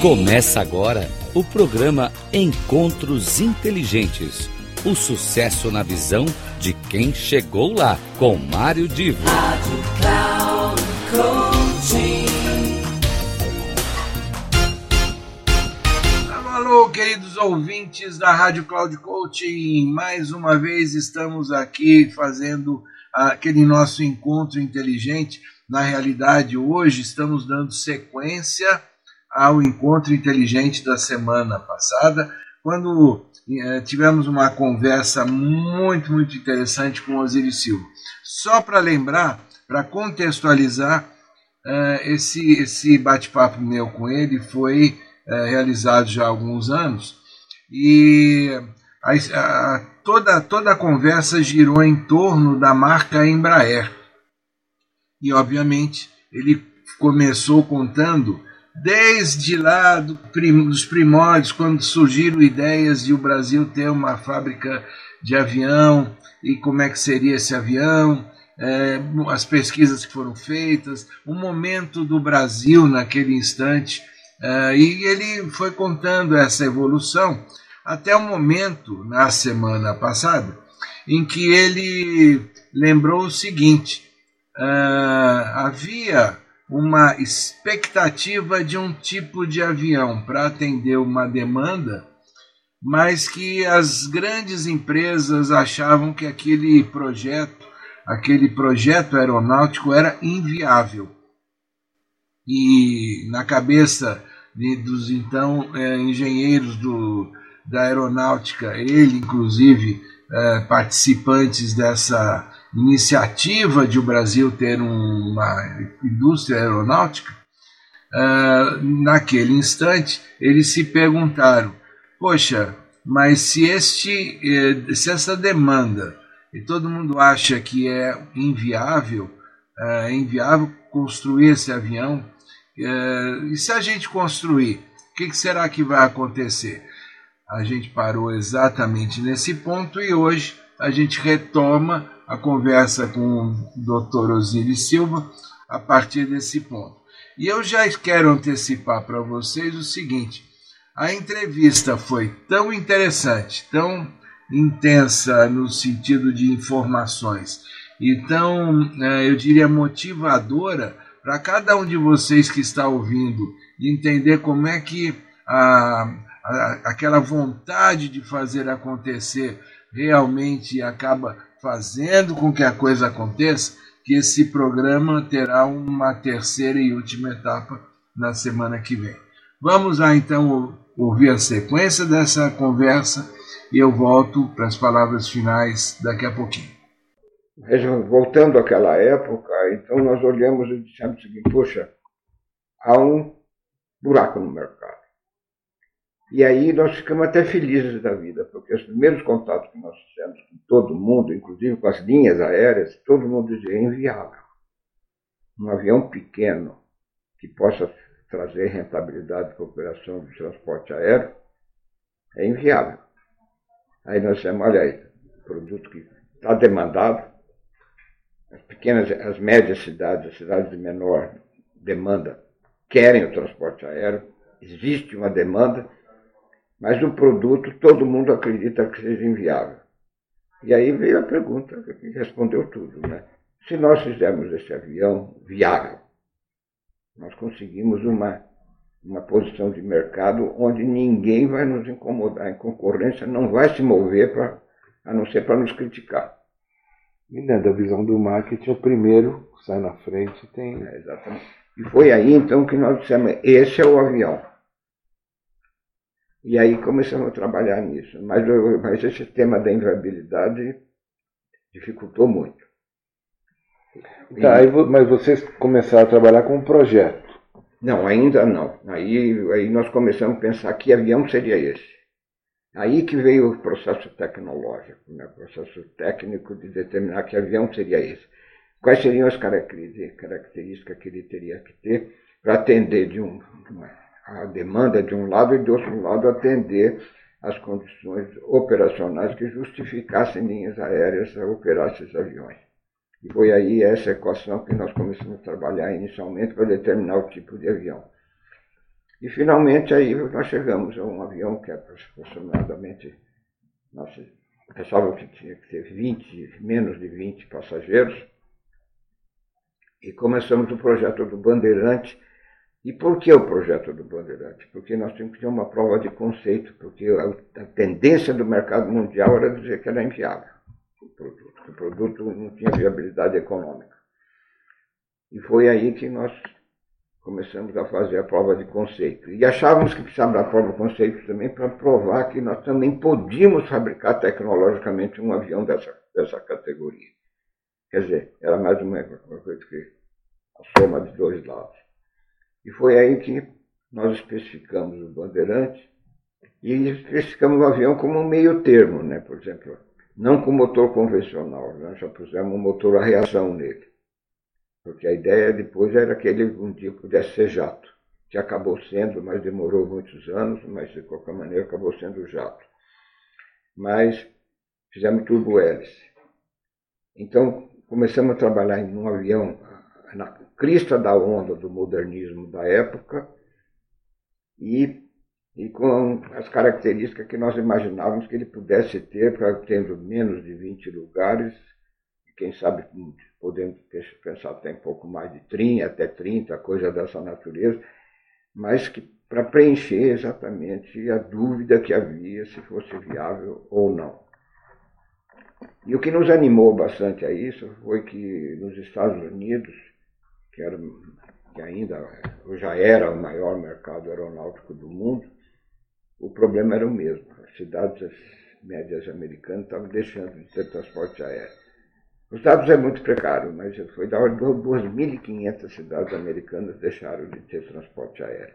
Começa agora o programa Encontros Inteligentes. O sucesso na visão de quem chegou lá, com Mário Divo. Rádio Cloud. Alô, alô, queridos ouvintes da Rádio Cloud Coaching. Mais uma vez estamos aqui fazendo aquele nosso encontro inteligente. Na realidade, hoje estamos dando sequência ao encontro inteligente da semana passada, quando eh, tivemos uma conversa muito, muito interessante com Osiris Silva. Só para lembrar, para contextualizar, eh, esse, esse bate-papo meu com ele foi eh, realizado já há alguns anos e a, a, toda, toda a conversa girou em torno da marca Embraer. E, obviamente, ele começou contando desde lá do prim, dos primórdios, quando surgiram ideias de o Brasil ter uma fábrica de avião e como é que seria esse avião, é, as pesquisas que foram feitas, o momento do Brasil naquele instante. É, e ele foi contando essa evolução até o momento, na semana passada, em que ele lembrou o seguinte: uh, havia uma expectativa de um tipo de avião para atender uma demanda, mas que as grandes empresas achavam que aquele projeto, aquele projeto aeronáutico era inviável. E na cabeça de, dos então eh, engenheiros do, da aeronáutica, ele inclusive eh, participantes dessa iniciativa de o Brasil ter uma indústria aeronáutica, uh, naquele instante eles se perguntaram: poxa, mas se, este, eh, se essa demanda e todo mundo acha que é inviável, uh, é inviável construir esse avião, uh, e se a gente construir, o que será que vai acontecer? A gente parou exatamente nesse ponto e hoje a gente retoma a conversa com o Dr. Osiris Silva a partir desse ponto. E eu já quero antecipar para vocês o seguinte: a entrevista foi tão interessante, tão intensa no sentido de informações e tão, eu diria, motivadora para cada um de vocês que está ouvindo entender como é que a, a, aquela vontade de fazer acontecer realmente acaba fazendo com que a coisa aconteça, que esse programa terá uma terceira e última etapa na semana que vem. Vamos lá então ouvir a sequência dessa conversa e eu volto para as palavras finais daqui a pouquinho. Voltando àquela época, então nós olhamos e dissemos o seguinte: poxa, há um buraco no mercado. E aí nós ficamos até felizes da vida, porque os primeiros contatos que nós fizemos com todo mundo, inclusive com as linhas aéreas, todo mundo dizia é inviável. Um avião pequeno que possa trazer rentabilidade para a operação do transporte aéreo é inviável. Aí nós dissemos, olha aí, produto que está demandado, as pequenas, as médias cidades, as cidades de menor demanda, querem o transporte aéreo, existe uma demanda, mas o produto todo mundo acredita que seja inviável. E aí veio a pergunta que respondeu tudo. Né? Se nós fizermos esse avião viável, nós conseguimos uma, uma posição de mercado onde ninguém vai nos incomodar, a concorrência não vai se mover pra, a não ser para nos criticar. E dentro da visão do marketing, o primeiro sai na frente tem. É, exatamente. E foi aí então que nós dissemos: esse é o avião. E aí começamos a trabalhar nisso. Mas, mas esse tema da inviabilidade dificultou muito. Tá, mas vocês começaram a trabalhar com um projeto? Não, ainda não. Aí, aí nós começamos a pensar que avião seria esse. Aí que veio o processo tecnológico, né? o processo técnico de determinar que avião seria esse. Quais seriam as características que ele teria que ter para atender de um, uma, a demanda de um lado e de outro lado atender as condições operacionais que justificassem linhas aéreas a operar esses aviões. E foi aí essa equação que nós começamos a trabalhar inicialmente para determinar o tipo de avião. E finalmente aí nós chegamos a um avião que é aproximadamente, nossa, pensava que tinha que ter 20, menos de 20 passageiros. E começamos o projeto do Bandeirante. E por que o projeto do Bandeirante? Porque nós tínhamos que ter uma prova de conceito, porque a, tendência do mercado mundial era dizer que era inviável o produto, que o produto não tinha viabilidade econômica. E foi aí que nós começamos a fazer a prova de conceito. E achávamos que precisava da prova de conceito também para provar que nós também podíamos fabricar tecnologicamente um avião dessa, dessa categoria. Quer dizer, era mais uma coisa que a soma de dois lados. E foi aí que nós especificamos o Bandeirante e especificamos o avião como um meio termo, né? por exemplo, não com motor convencional, nós já pusemos um motor a reação nele. Porque a ideia depois era que ele um dia pudesse ser jato, que acabou sendo, mas demorou muitos anos, mas de qualquer maneira acabou sendo jato. Mas fizemos turbo-hélice. Então começamos a trabalhar em um avião na crista da onda do modernismo da época e, e com as características que nós imaginávamos que ele pudesse ter, tendo menos de 20 lugares, quem sabe podemos pensar até um pouco mais de 30, até 30, coisa dessa natureza, mas que para preencher exatamente a dúvida que havia se fosse viável ou não. E o que nos animou bastante a isso foi que nos Estados Unidos, que, era, que ainda já era o maior mercado aeronáutico do mundo, o problema era o mesmo. As cidades médias americanas estavam deixando de ter transporte aéreo. Os dados é muito precário, mas foi da ordem de 2.500 cidades americanas deixaram de ter transporte aéreo.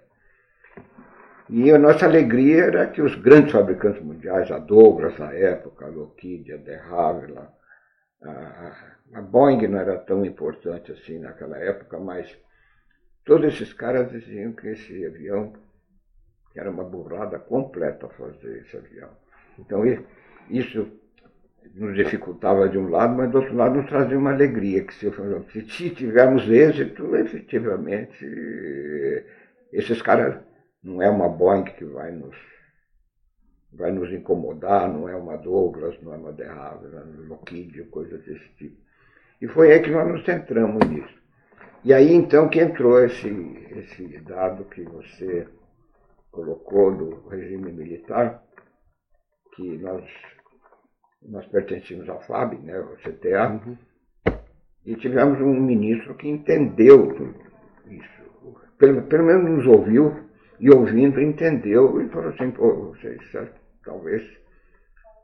E a nossa alegria era que os grandes fabricantes mundiais, a Douglas na época, a Lockheed, a De Havilland, a, a Boeing não era tão importante assim naquela época, mas todos esses caras diziam que esse avião era uma burrada completa fazer esse avião. Então isso nos dificultava de um lado, mas do outro lado nos trazia uma alegria, que se, se tivermos êxito, efetivamente, esses caras não é uma Boeing que vai nos, vai nos incomodar, não é uma Douglas, não é uma De Havilland, não é uma Lockheed, coisa desse tipo. E foi aí que nós nos centramos nisso. E aí então que entrou esse, esse dado que você colocou do regime militar, que nós nós pertencíamos ao FAB, né, ao CTA, uhum. e tivemos um ministro que entendeu isso. Pelo, pelo menos nos ouviu e ouvindo entendeu e falou assim, pô, vocês talvez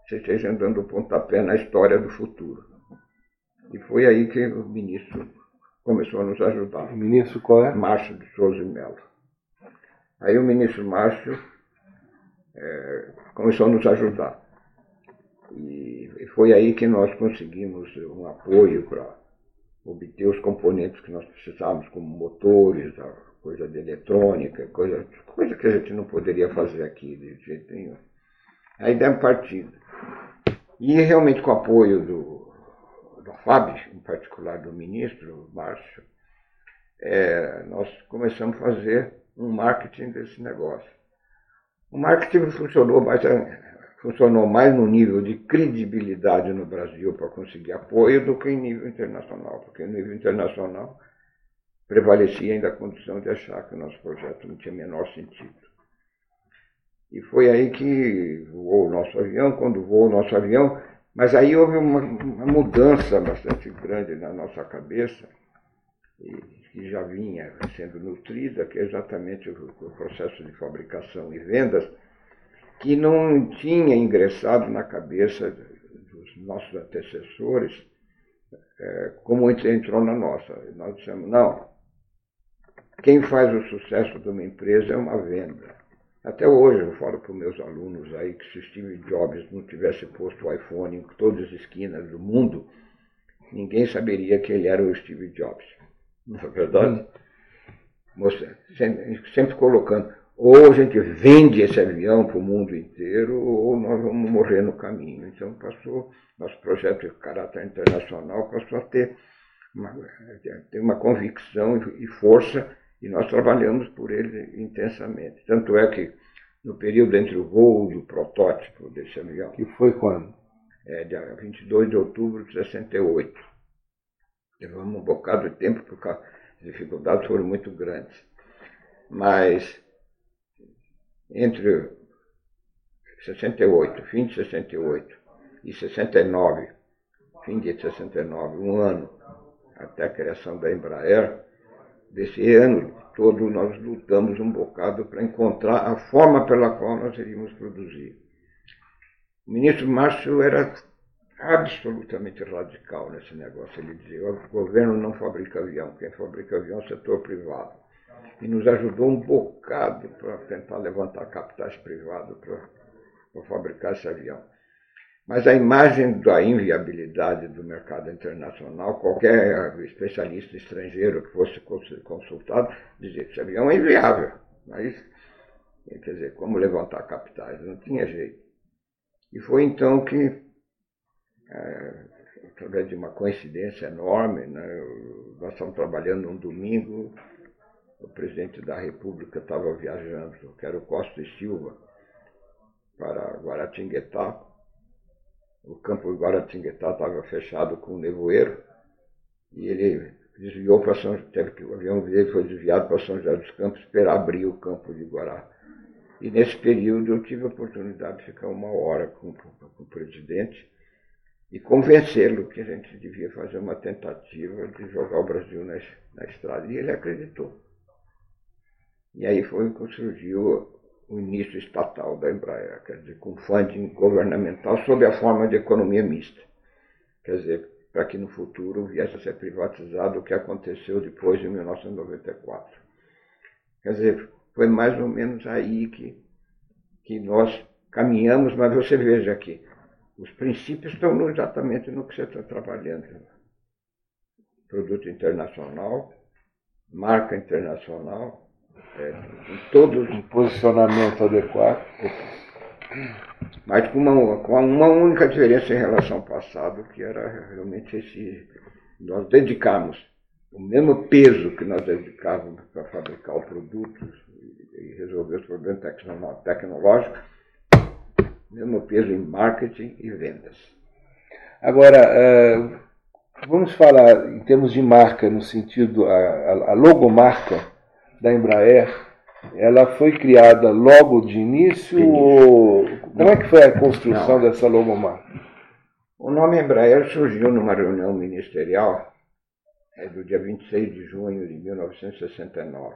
vocês estejam dando pontapé na história do futuro. E foi aí que o ministro começou a nos ajudar. O ministro qual é? Márcio de Souza Melo. Aí o ministro Márcio é, começou a nos ajudar. E foi aí que nós conseguimos um apoio para obter os componentes que nós precisávamos, como motores, coisa de eletrônica, coisa, coisa que a gente não poderia fazer aqui de jeito nenhum. Aí demos partida. E realmente com o apoio do, do FAB, em particular do ministro Márcio, é, nós começamos a fazer um marketing desse negócio. O marketing funcionou bastante funcionou mais no nível de credibilidade no Brasil para conseguir apoio do que em nível internacional, porque no nível internacional prevalecia ainda a condição de achar que o nosso projeto não tinha menor sentido. E foi aí que voou o nosso avião, quando voou o nosso avião, mas aí houve uma, uma mudança bastante grande na nossa cabeça, que já vinha sendo nutrida, que é exatamente o, o processo de fabricação e vendas, que não tinha ingressado na cabeça dos nossos antecessores é, como entrou na nossa. Nós dissemos, não, quem faz o sucesso de uma empresa é uma venda. Até hoje eu falo para os meus alunos aí que se Steve Jobs não tivesse posto o iPhone em todas as esquinas do mundo, ninguém saberia que ele era o Steve Jobs. Não é verdade? Hum. Sempre, sempre colocando ou a gente vende esse avião para o mundo inteiro, ou nós vamos morrer no caminho. Então passou, nosso projeto de caráter internacional passou a ter uma, ter uma convicção e força E nós trabalhamos por ele intensamente. Tanto é que no período entre o voo e o protótipo desse avião. Que foi quando? É, dia 22 de outubro de 68. Levamos um bocado de tempo porque as dificuldades foram muito grandes. Mas entre 68, fim de 68 e 69, fim de 69, um ano até a criação da Embraer, desse ano todo nós lutamos um bocado para encontrar a forma pela qual nós iríamos produzir. O ministro Márcio era absolutamente radical nesse negócio. Ele dizia: o governo não fabrica avião, quem fabrica avião é o setor privado. E nos ajudou um bocado para tentar levantar capitais privados para, fabricar esse avião. Mas a imagem da inviabilidade do mercado internacional, qualquer especialista estrangeiro que fosse consultado dizia que esse avião é inviável. Mas, quer dizer, como levantar capitais? Não tinha jeito. E foi então que, é, através de uma coincidência enorme, né, nós estávamos trabalhando um domingo, o presidente da República estava viajando, que era o Costa e Silva, para Guaratinguetá, o campo de Guaratinguetá estava fechado com nevoeiro e ele desviou para São teve que o avião dele foi desviado para São José dos Campos para abrir o campo de Guará. E nesse período eu tive a oportunidade de ficar uma hora com, com o presidente e convencê-lo que a gente devia fazer uma tentativa de jogar o Brasil na, na estrada. E ele acreditou. E aí foi que surgiu o início estatal da Embraer, quer dizer, com funding governamental sob a forma de economia mista. Quer dizer, para que no futuro viesse a ser privatizado o que aconteceu depois de 1994. Quer dizer, foi mais ou menos aí que, que nós caminhamos, mas você veja aqui, os princípios estão exatamente no que você está trabalhando. Produto internacional, marca internacional, é, todos um posicionamento adequado. Mas com uma, com uma única diferença em relação ao passado, que era realmente esse. Nós dedicamos o mesmo peso que nós dedicávamos para fabricar o produto e resolver os problemas tecnológicos, mesmo peso em marketing e vendas. Agora, é, vamos falar em termos de marca, no sentido, a, a logomarca da Embraer, ela foi criada logo de início ou como é que foi a construção Não. dessa logomarca? O nome Embraer surgiu numa reunião ministerial é, do dia 26 de junho de 1969.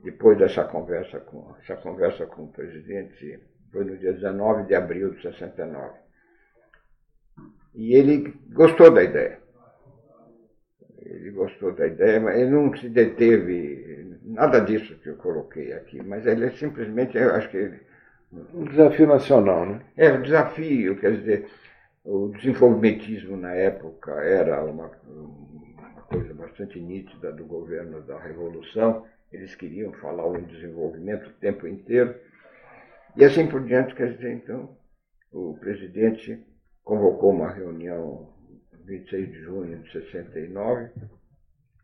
Depois dessa conversa com, essa conversa com o presidente, foi no dia 19 de abril de 69. E ele gostou da ideia. Ele gostou da ideia, mas ele não se deteve, nada disso que eu coloquei aqui, mas ele é simplesmente, eu acho que. Ele, um desafio nacional, né? É, um desafio, quer dizer, o desenvolvimentismo na época era uma, uma coisa bastante nítida do governo da Revolução, eles queriam falar o desenvolvimento o tempo inteiro, e assim por diante, quer dizer, então, o presidente convocou uma reunião 26 de junho de 69,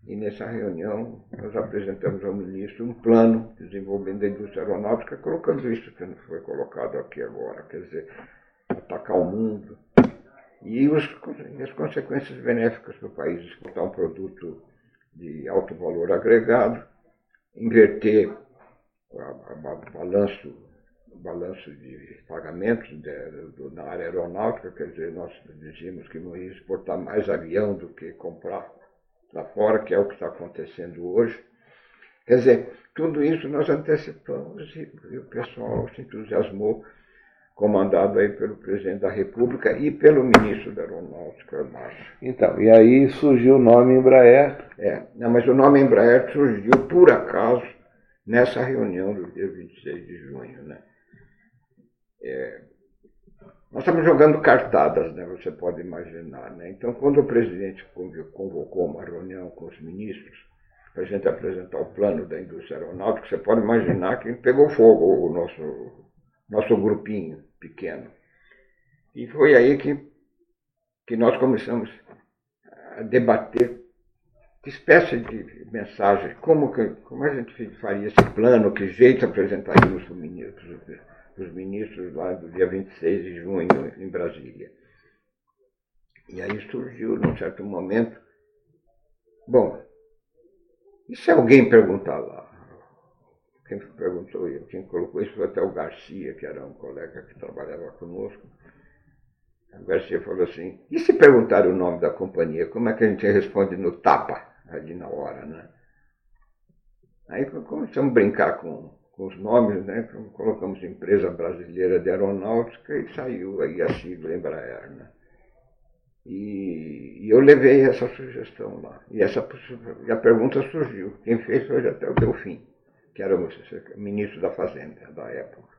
e nessa reunião nós apresentamos ao ministro um plano de desenvolvimento da indústria aeronáutica, colocando isso que não foi colocado aqui agora, quer dizer, atacar o mundo. E, os, e as consequências benéficas para o país, exportar um produto de alto valor agregado, inverter o balanço balanço de pagamentos na área aeronáutica, quer dizer, nós dizíamos que não ia exportar mais avião do que comprar lá fora, que é o que está acontecendo hoje. Quer dizer, tudo isso nós antecipamos e, e o pessoal se entusiasmou, comandado aí pelo presidente da República e pelo ministro da Aeronáutica, Márcio. Então, e aí surgiu o nome Embraer. É, não, mas o nome Embraer surgiu por acaso nessa reunião do dia 26 de junho, né? É, nós estamos jogando cartadas, né, você pode imaginar. Né? Então, quando o presidente convocou uma reunião com os ministros para a gente apresentar o plano da indústria aeronáutica, você pode imaginar que pegou fogo o nosso, nosso grupinho pequeno. E foi aí que, que nós começamos a debater que espécie de mensagem, como, que, como a gente faria esse plano, que jeito apresentaríamos para os ministros, os ministros lá do dia 26 de junho em Brasília. E aí surgiu, num certo momento, bom, e se alguém perguntar lá? Quem perguntou, quem colocou isso foi até o Garcia, que era um colega que trabalhava conosco. O Garcia falou assim, e se perguntar o nome da companhia, como é que a gente responde no tapa? ali na hora, né? Aí começamos a brincar com, com os nomes, né? Colocamos Empresa Brasileira de Aeronáutica e saiu aí a sigla Embraer, né? E, e, eu levei essa sugestão lá. E, essa, e a pergunta surgiu. Quem fez foi até o Delfim, que era o ministro da Fazenda da época.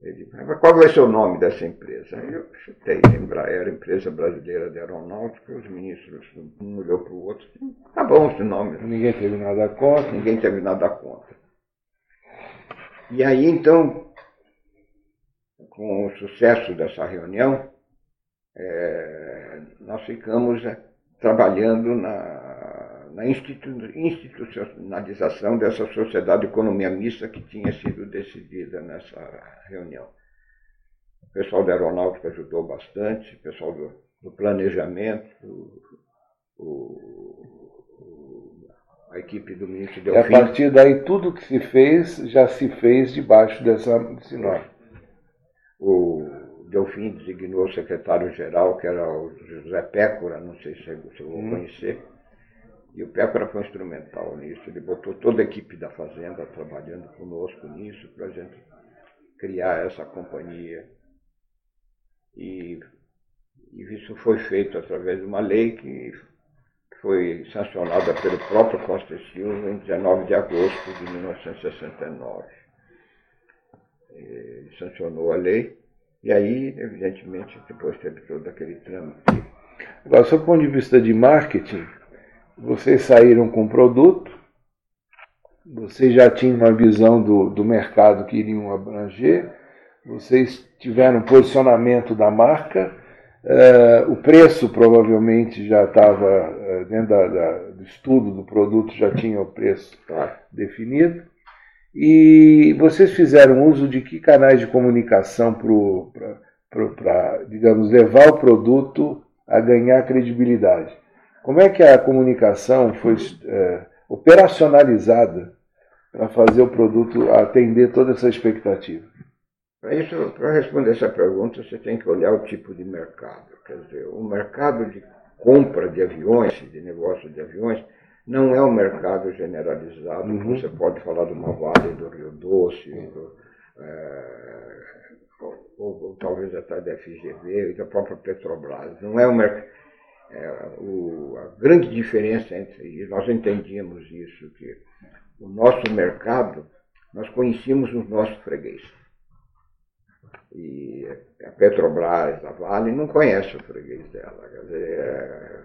Ele disse, mas qual vai ser o nome dessa empresa? Aí eu chutei, Embraer, Empresa Brasileira de Aeronáutica, os ministros, um olhou para o outro, tá bom esse nome. Ninguém teve nada contra. Ninguém teve nada contra. E aí, então, com o sucesso dessa reunião, é, nós ficamos é, trabalhando na, na institucionalização dessa sociedade de economia mista que tinha sido decidida nessa reunião. O pessoal da aeronáutica ajudou bastante, o pessoal do, do planejamento, o, o, a equipe do ministro Delfim. E a partir daí, tudo que se fez, já se fez debaixo dessa, desse nome. O Delfim designou o secretário-geral, que era o José Pécora, não sei se você vou hum. conhecer, e o Pécora foi instrumental nisso. Ele botou toda a equipe da Fazenda trabalhando conosco nisso, para a gente criar essa companhia. E, e, isso foi feito através de uma lei que foi sancionada pelo próprio Costa Silva em 19 de agosto de 1969. Ele sancionou a lei e aí, evidentemente, depois teve todo aquele trâmite. Agora, do ponto de vista de marketing, vocês saíram com o produto, vocês já tinham uma visão do, do mercado que iriam abranger, vocês tiveram posicionamento da marca, uh, o preço provavelmente já estava, uh, dentro da, da, do estudo do produto, já tinha o preço definido. E vocês fizeram uso de que canais de comunicação para, digamos, levar o produto a ganhar credibilidade? Como é que a comunicação foi é, operacionalizada para fazer o produto atender toda essa expectativa? Para isso, para responder essa pergunta, você tem que olhar o tipo de mercado. Quer dizer, o mercado de compra de aviões, de negócio de aviões, não é um mercado generalizado. Uhum. Você pode falar de uma Vale do Rio Doce, do, é, ou, ou, talvez até da FGV e da própria Petrobras. Não é um mercado. É, o, a grande diferença entre, e nós entendíamos isso, que o nosso mercado, nós conhecíamos os nossos fregueses. E a Petrobras, a Vale, não conhece o freguês dela. Quer dizer, é,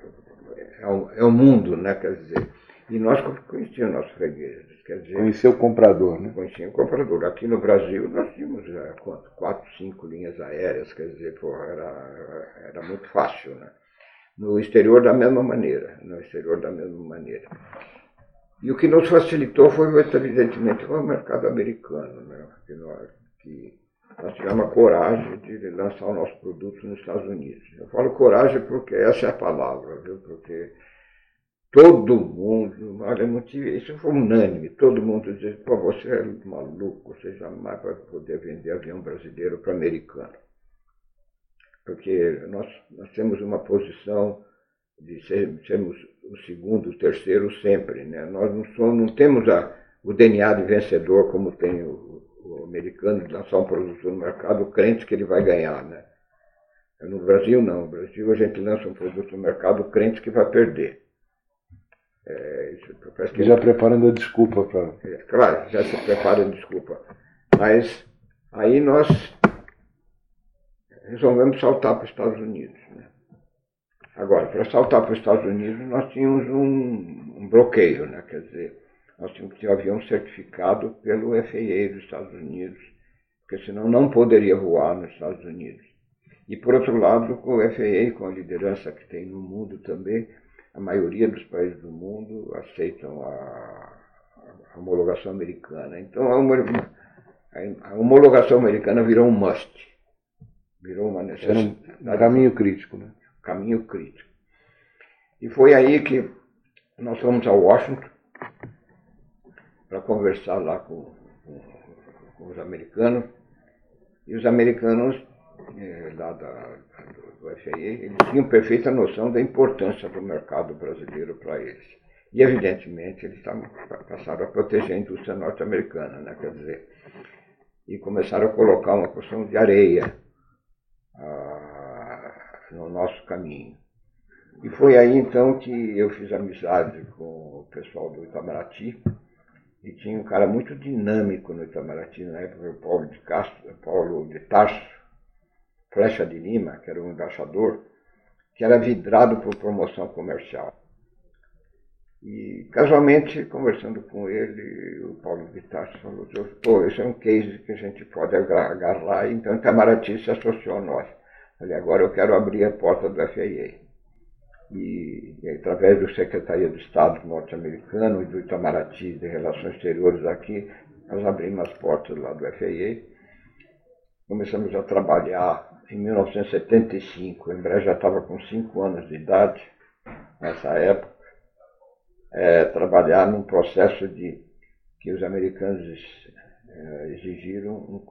é o, é o mundo, né? Quer dizer, e nós conhecíamos nossos fregueses. Quer dizer, Conhecia o comprador, né? Conhecia o comprador. Aqui no Brasil nós tínhamos é, quanto, quatro, cinco linhas aéreas, quer dizer, porra, era, era muito fácil, né? No exterior da mesma maneira, no exterior da mesma maneira. E o que nos facilitou foi, evidentemente, o mercado americano, né? Que nós, que nós tivemos a coragem de lançar o nosso produto nos Estados Unidos. Eu falo coragem porque essa é a palavra, viu? Porque todo mundo, olha, não tive, isso foi unânime, todo mundo dizia, pô, você é maluco, você jamais vai poder vender avião brasileiro para americano. Porque nós, nós temos uma posição de ser, sermos o segundo, o terceiro sempre, né? Nós não, somos, não temos a, o DNA de vencedor como tem o, o americano de lançar um produto no mercado crente que ele vai ganhar, né? No Brasil, não. No Brasil, a gente lança um produto no mercado crente que vai perder. É, isso, que já preparando a desculpa para. É, claro, já se prepara a desculpa. Mas aí nós resolvemos saltar para os Estados Unidos. Né? Agora, para saltar para os Estados Unidos, nós tínhamos um, um bloqueio, né? quer dizer, nós tínhamos que ter um avião certificado pelo FAA dos Estados Unidos, porque senão não poderia voar nos Estados Unidos. E por outro lado, com o FAA, com a liderança que tem no mundo também, a maioria dos países do mundo aceitam a, a homologação americana. Então a, a, homologação americana virou um must. Virou uma necessidade. Era um caminho crítico, né? Caminho crítico. E foi aí que nós fomos a Washington para conversar lá com, com, com, os americanos. E os americanos eh, lá da, do, do FAA, eles tinham perfeita noção da importância do mercado brasileiro para eles. E, evidentemente, eles tavam, passaram a proteger a indústria norte-americana, né? quer dizer, e começaram a colocar uma porção de areia ah, no nosso caminho. E foi aí então que eu fiz amizade com o pessoal do Itamaraty, e tinha um cara muito dinâmico no Itamaraty na época, o Paulo de Castro, Paulo de Tarso, Flecha de Lima, que era o embaixador, que era vidrado por promoção comercial. E casualmente, conversando com ele, o Paulo de Tarso falou, pô, esse é um case que a gente pode agarrar, então Itamaraty se associou a nós. Falei, agora eu quero abrir a porta do FAA e, e através do Secretaria de Estado norte-americano e do Itamaraty de Relações Exteriores aqui, nós abrimos as portas lá do FAA. Começamos a trabalhar em 1975, o Embraer já estava com 5 anos de idade nessa época, é, trabalhar num processo de que os americanos é, exigiram um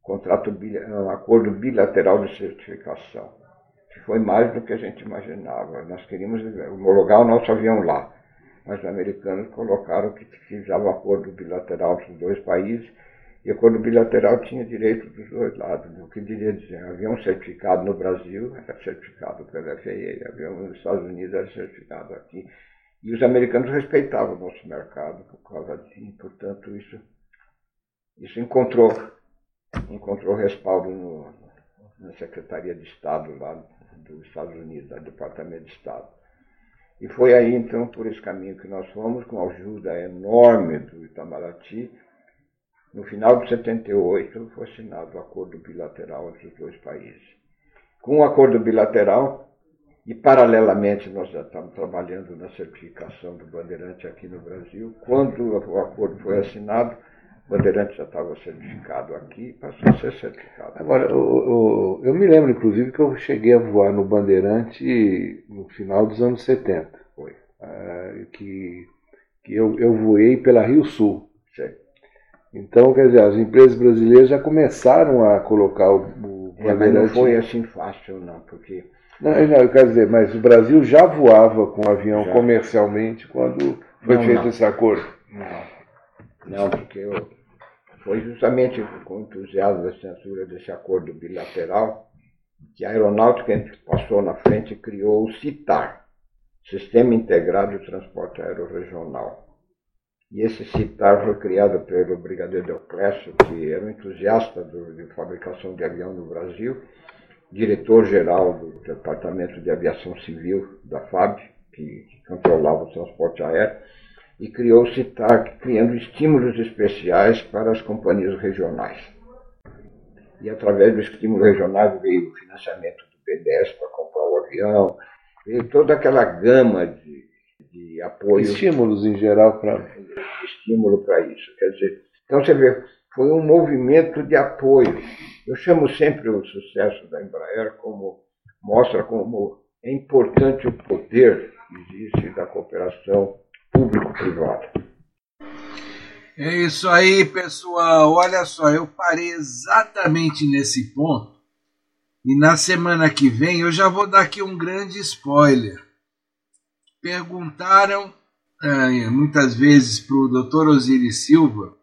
contrato, um acordo bilateral de certificação que foi mais do que a gente imaginava. Nós queríamos homologar o nosso avião lá, mas os americanos colocaram que precisava acordo bilateral dos dois países, e acordo bilateral tinha direito dos dois lados. O que queria dizer, avião certificado no Brasil era certificado pela FAA, avião nos Estados Unidos era certificado aqui. E os americanos respeitavam o nosso mercado por causa disso, portanto, isso, isso encontrou, encontrou respaldo no, na Secretaria de Estado lá dos Estados Unidos, do Departamento de Estado. E foi aí, então, por esse caminho que nós fomos, com a ajuda enorme do Itamaraty. No final de 78, foi assinado o acordo bilateral entre os dois países. Com o acordo bilateral, e paralelamente nós já estamos trabalhando na certificação do Bandeirante aqui no Brasil, quando o acordo foi assinado, Bandeirante já estava certificado aqui, passou a ser certificado. Agora, o, o, eu me lembro, inclusive, que eu cheguei a voar no Bandeirante no final dos anos 70. Foi. Uh, que que eu, eu voei pela Rio Sul. Sim. Então, quer dizer, as empresas brasileiras já começaram a colocar o, o é, Bandeirante. Mas não foi assim fácil, não, porque. Não, não, quer dizer, mas o Brasil já voava com o avião já. comercialmente quando foi não, feito não. esse acordo. Não. Não, porque eu, foi justamente com o entusiasmo da censura desse acordo bilateral que a aeronáutica passou na frente e criou o CITAR, Sistema Integrado de Transporte Aerorregional. E esse CITAR foi criado pelo brigadeiro Deoclésio, que era um entusiasta do, de fabricação de avião no Brasil, diretor-geral do Departamento de Aviação Civil da FAB, que, que controlava o transporte aéreo, e criou o CITAC, criando estímulos especiais para as companhias regionais. E através do estímulo regional veio o financiamento do BDS para comprar o avião, veio toda aquela gama de, de apoio. Estímulos em geral para. Estímulo para isso. Quer dizer, então você vê, foi um movimento de apoio. Eu chamo sempre o sucesso da Embraer como mostra como é importante o poder que existe da cooperação público-privado. É isso aí, pessoal. Olha só, eu parei exatamente nesse ponto. E na semana que vem eu já vou dar aqui um grande spoiler. Perguntaram é, muitas vezes para o Dr. Osiris Silva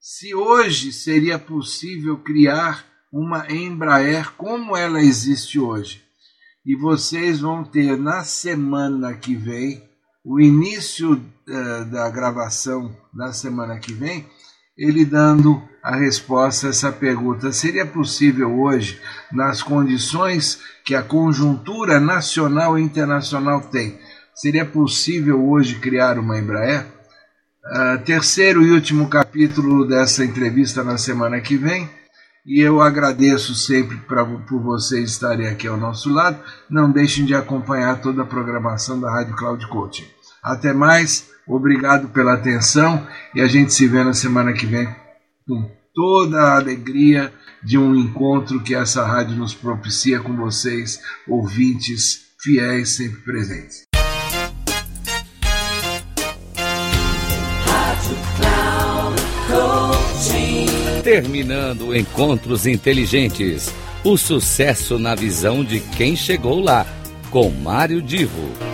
se hoje seria possível criar uma Embraer como ela existe hoje. E vocês vão ter na semana que vem o início uh, da gravação da semana que vem, ele dando a resposta a essa pergunta. Seria possível hoje, nas condições que a conjuntura nacional e internacional tem, seria possível hoje criar uma Embraer? Uh, terceiro e último capítulo dessa entrevista na semana que vem. e eu agradeço sempre pra, por vocês estarem aqui ao nosso lado. Não deixem de acompanhar toda a programação da Rádio Cloud Coaching. Até mais, obrigado pela atenção e a gente se vê na semana que vem com toda a alegria de um encontro que essa rádio nos propicia com vocês, ouvintes fiéis, sempre presentes. Terminando Encontros Inteligentes. O sucesso na visão de quem chegou lá, com Mário Divo.